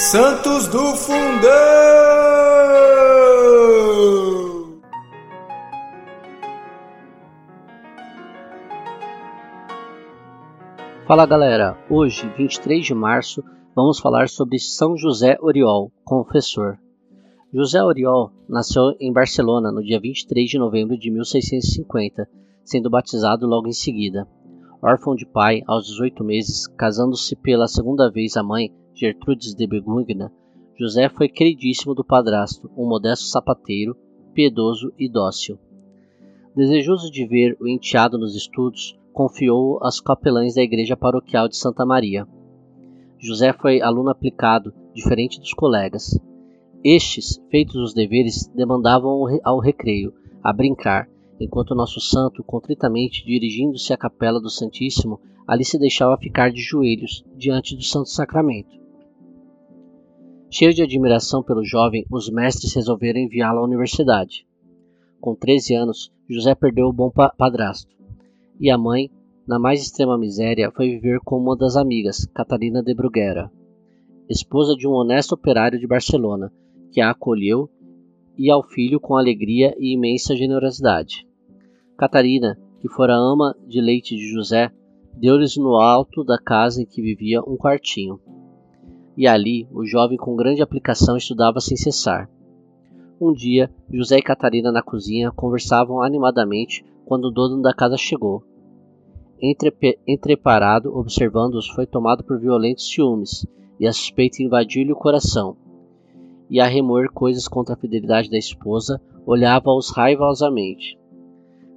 Santos do Fundão! Fala galera, hoje, 23 de março, vamos falar sobre São José Oriol, confessor. José Oriol nasceu em Barcelona no dia 23 de novembro de 1650, sendo batizado logo em seguida. Órfão de pai aos 18 meses, casando-se pela segunda vez a mãe, Gertrudes de Begungna, José foi queridíssimo do padrasto, um modesto sapateiro, piedoso e dócil. Desejoso de ver o enteado nos estudos, confiou-o aos capelães da igreja paroquial de Santa Maria. José foi aluno aplicado, diferente dos colegas. Estes, feitos os deveres, demandavam ao recreio, a brincar, enquanto nosso santo, contritamente dirigindo-se à capela do Santíssimo, ali se deixava ficar de joelhos diante do Santo Sacramento. Cheio de admiração pelo jovem, os mestres resolveram enviá-lo à universidade. Com 13 anos, José perdeu o bom padrasto, e a mãe, na mais extrema miséria, foi viver com uma das amigas, Catarina de Bruguera, esposa de um honesto operário de Barcelona, que a acolheu e ao filho com alegria e imensa generosidade. Catarina, que fora ama de leite de José, deu-lhes no alto da casa em que vivia um quartinho e ali o jovem com grande aplicação estudava sem cessar. Um dia, José e Catarina na cozinha conversavam animadamente quando o dono da casa chegou. Entreparado, observando-os, foi tomado por violentos ciúmes, e a suspeita invadiu-lhe o coração. E a remoer coisas contra a fidelidade da esposa, olhava-os raivosamente.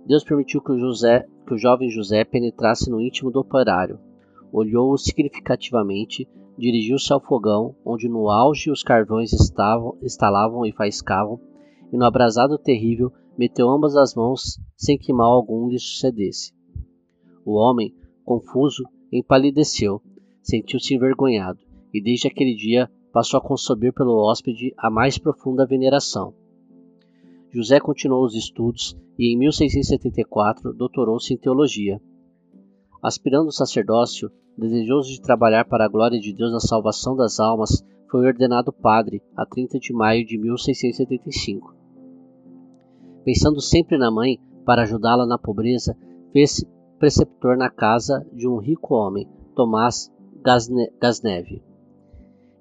Deus permitiu que o, José, que o jovem José penetrasse no íntimo do operário. Olhou-o significativamente, dirigiu-se ao fogão, onde no auge os carvões estavam, estalavam e faiscavam, e no abrasado terrível meteu ambas as mãos sem que mal algum lhe sucedesse. O homem, confuso, empalideceu, sentiu-se envergonhado, e desde aquele dia passou a conceber pelo hóspede a mais profunda veneração. José continuou os estudos e em 1674 doutorou-se em teologia. Aspirando ao sacerdócio, desejoso de trabalhar para a glória de Deus na salvação das almas, foi ordenado padre a 30 de maio de 1675. Pensando sempre na mãe para ajudá-la na pobreza, fez-se preceptor na casa de um rico homem, Tomás Gasneve.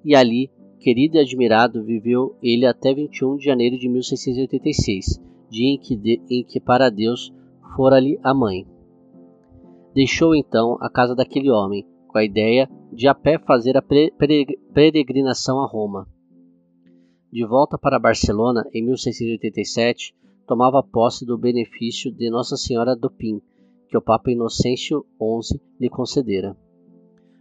E ali, querido e admirado, viveu ele até 21 de janeiro de 1686, dia em que, de, em que para Deus fora-lhe a mãe. Deixou então a casa daquele homem, com a ideia de a pé fazer a peregrinação a Roma. De volta para Barcelona, em 1687, tomava posse do benefício de Nossa Senhora do Pin, que o Papa Inocêncio XI lhe concedera.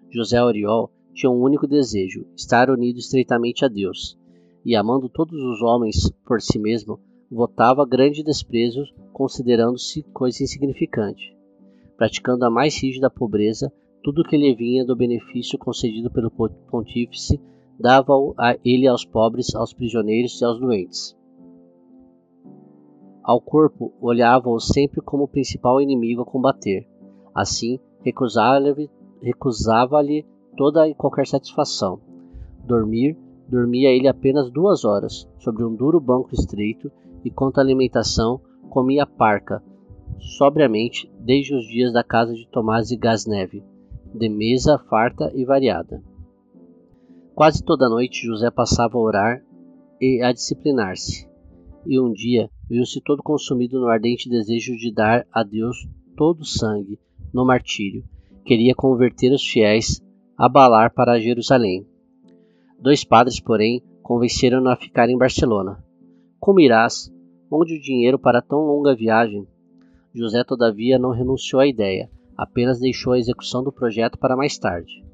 José Oriol tinha um único desejo, estar unido estreitamente a Deus, e amando todos os homens por si mesmo, votava grande desprezo, considerando-se coisa insignificante praticando a mais rígida pobreza, tudo que lhe vinha do benefício concedido pelo pontífice dava a ele aos pobres, aos prisioneiros e aos doentes. Ao corpo olhava-o sempre como o principal inimigo a combater. Assim, recusava-lhe recusava toda e qualquer satisfação. Dormir, dormia ele apenas duas horas, sobre um duro banco estreito, e quanto à alimentação, comia parca, sobriamente desde os dias da casa de Tomás e Gasneve, de mesa farta e variada. Quase toda noite José passava a orar e a disciplinar-se, e um dia viu-se todo consumido no ardente desejo de dar a Deus todo o sangue no martírio. Queria converter os fiéis, abalar para Jerusalém. Dois padres, porém, convenceram-no a ficar em Barcelona. Como irás? Onde o dinheiro para tão longa viagem? José, todavia, não renunciou à ideia, apenas deixou a execução do projeto para mais tarde.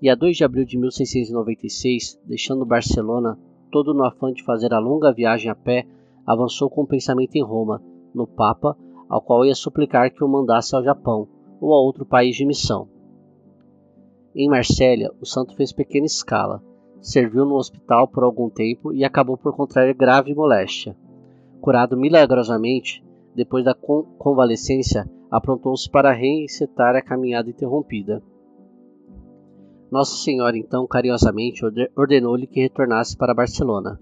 E a 2 de abril de 1696, deixando Barcelona, todo no afã de fazer a longa viagem a pé, avançou com o pensamento em Roma, no Papa, ao qual ia suplicar que o mandasse ao Japão ou a outro país de missão. Em Marsella, o santo fez pequena escala, serviu no hospital por algum tempo e acabou por contrair grave moléstia. Curado milagrosamente, depois da convalescência, aprontou-se para reencetar a caminhada interrompida. Nossa Senhora então carinhosamente ordenou-lhe que retornasse para Barcelona.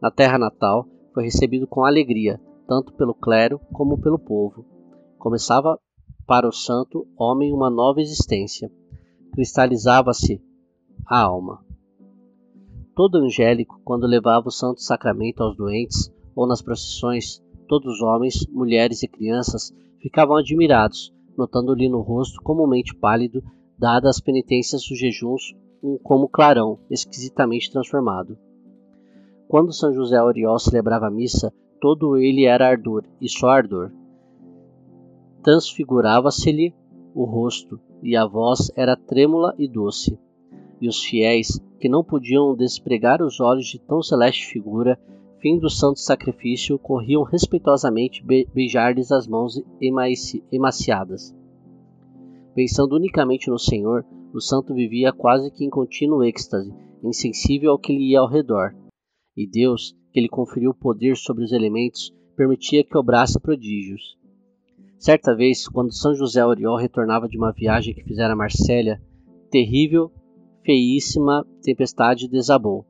Na terra natal, foi recebido com alegria, tanto pelo clero como pelo povo. Começava para o santo homem uma nova existência. Cristalizava-se a alma. Todo angélico, quando levava o santo sacramento aos doentes ou nas procissões, todos os homens, mulheres e crianças ficavam admirados, notando-lhe no rosto comumente pálido, dadas as penitências dos jejuns, um como clarão, esquisitamente transformado. Quando São José Oriol celebrava a missa, todo ele era ardor, e só ardor. Transfigurava-se-lhe o rosto, e a voz era trêmula e doce. E os fiéis, que não podiam despregar os olhos de tão celeste figura, fim do santo sacrifício, corriam respeitosamente be beijar-lhes as mãos emaciadas. Pensando unicamente no Senhor, o santo vivia quase que em contínuo êxtase, insensível ao que lhe ia ao redor. E Deus, que lhe conferiu poder sobre os elementos, permitia que obrasse prodígios. Certa vez, quando São José Oriol retornava de uma viagem que fizera a Marsella, terrível, feíssima tempestade desabou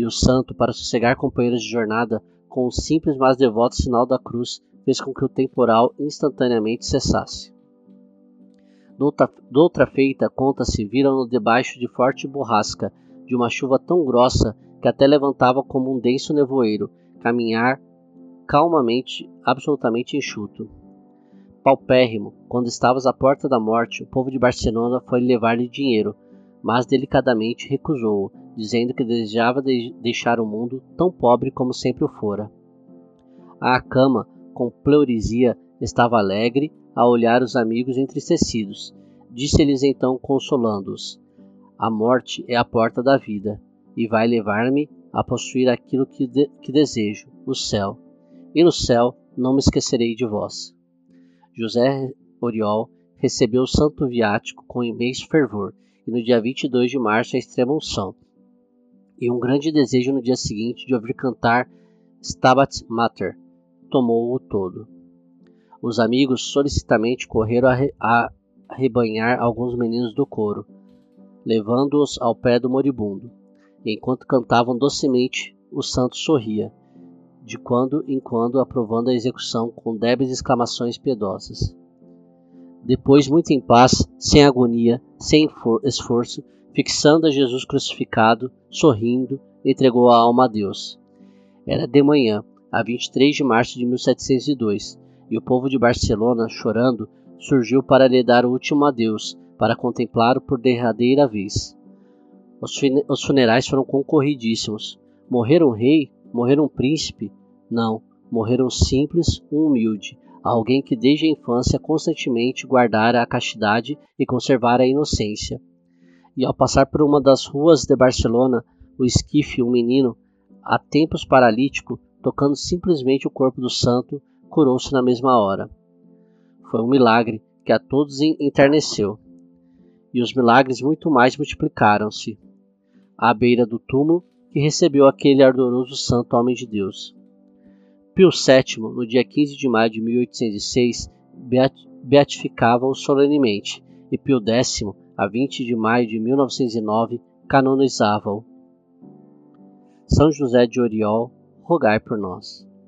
e o santo, para sossegar companheiros de jornada, com um simples mas devoto sinal da cruz, fez com que o temporal instantaneamente cessasse. Doutra, doutra feita, conta-se, viram-no debaixo de forte borrasca, de uma chuva tão grossa que até levantava como um denso nevoeiro, caminhar calmamente, absolutamente enxuto. Paupérrimo, quando estavas à porta da morte, o povo de Barcelona foi levar-lhe dinheiro, mas delicadamente recusou-o, dizendo que desejava de deixar o mundo tão pobre como sempre o fora. A cama, com pleurisia, estava alegre a olhar os amigos entristecidos. Disse-lhes então, consolando-os: A morte é a porta da vida, e vai levar-me a possuir aquilo que, de que desejo, o céu. E no céu não me esquecerei de vós. José Oriol recebeu o santo viático com imenso fervor, e no dia 22 de março a extrema unção e um grande desejo no dia seguinte de ouvir cantar Stabat Mater tomou-o todo. Os amigos solicitamente correram a, re a rebanhar alguns meninos do coro, levando-os ao pé do moribundo. Enquanto cantavam docemente, o santo sorria, de quando em quando aprovando a execução com débeis exclamações piedosas. Depois, muito em paz, sem agonia, sem esforço, fixando a Jesus crucificado, sorrindo, entregou a alma a Deus. Era de manhã, a 23 de março de 1702, e o povo de Barcelona, chorando, surgiu para lhe dar o último adeus, para contemplá-lo por derradeira vez. Os funerais foram concorridíssimos. Morrer um rei? Morrer um príncipe? Não, morrer um simples, um humilde, alguém que desde a infância constantemente guardara a castidade e conservara a inocência e ao passar por uma das ruas de Barcelona, o esquife, um menino, há tempos paralítico, tocando simplesmente o corpo do santo, curou-se na mesma hora. Foi um milagre que a todos enterneceu. E os milagres muito mais multiplicaram-se. À beira do túmulo que recebeu aquele ardoroso santo homem de Deus. Pio VII, no dia 15 de maio de 1806, beatificava-o solenemente, e Pio X, a 20 de maio de 1909, canonizava-o. São José de Oriol, rogai por nós.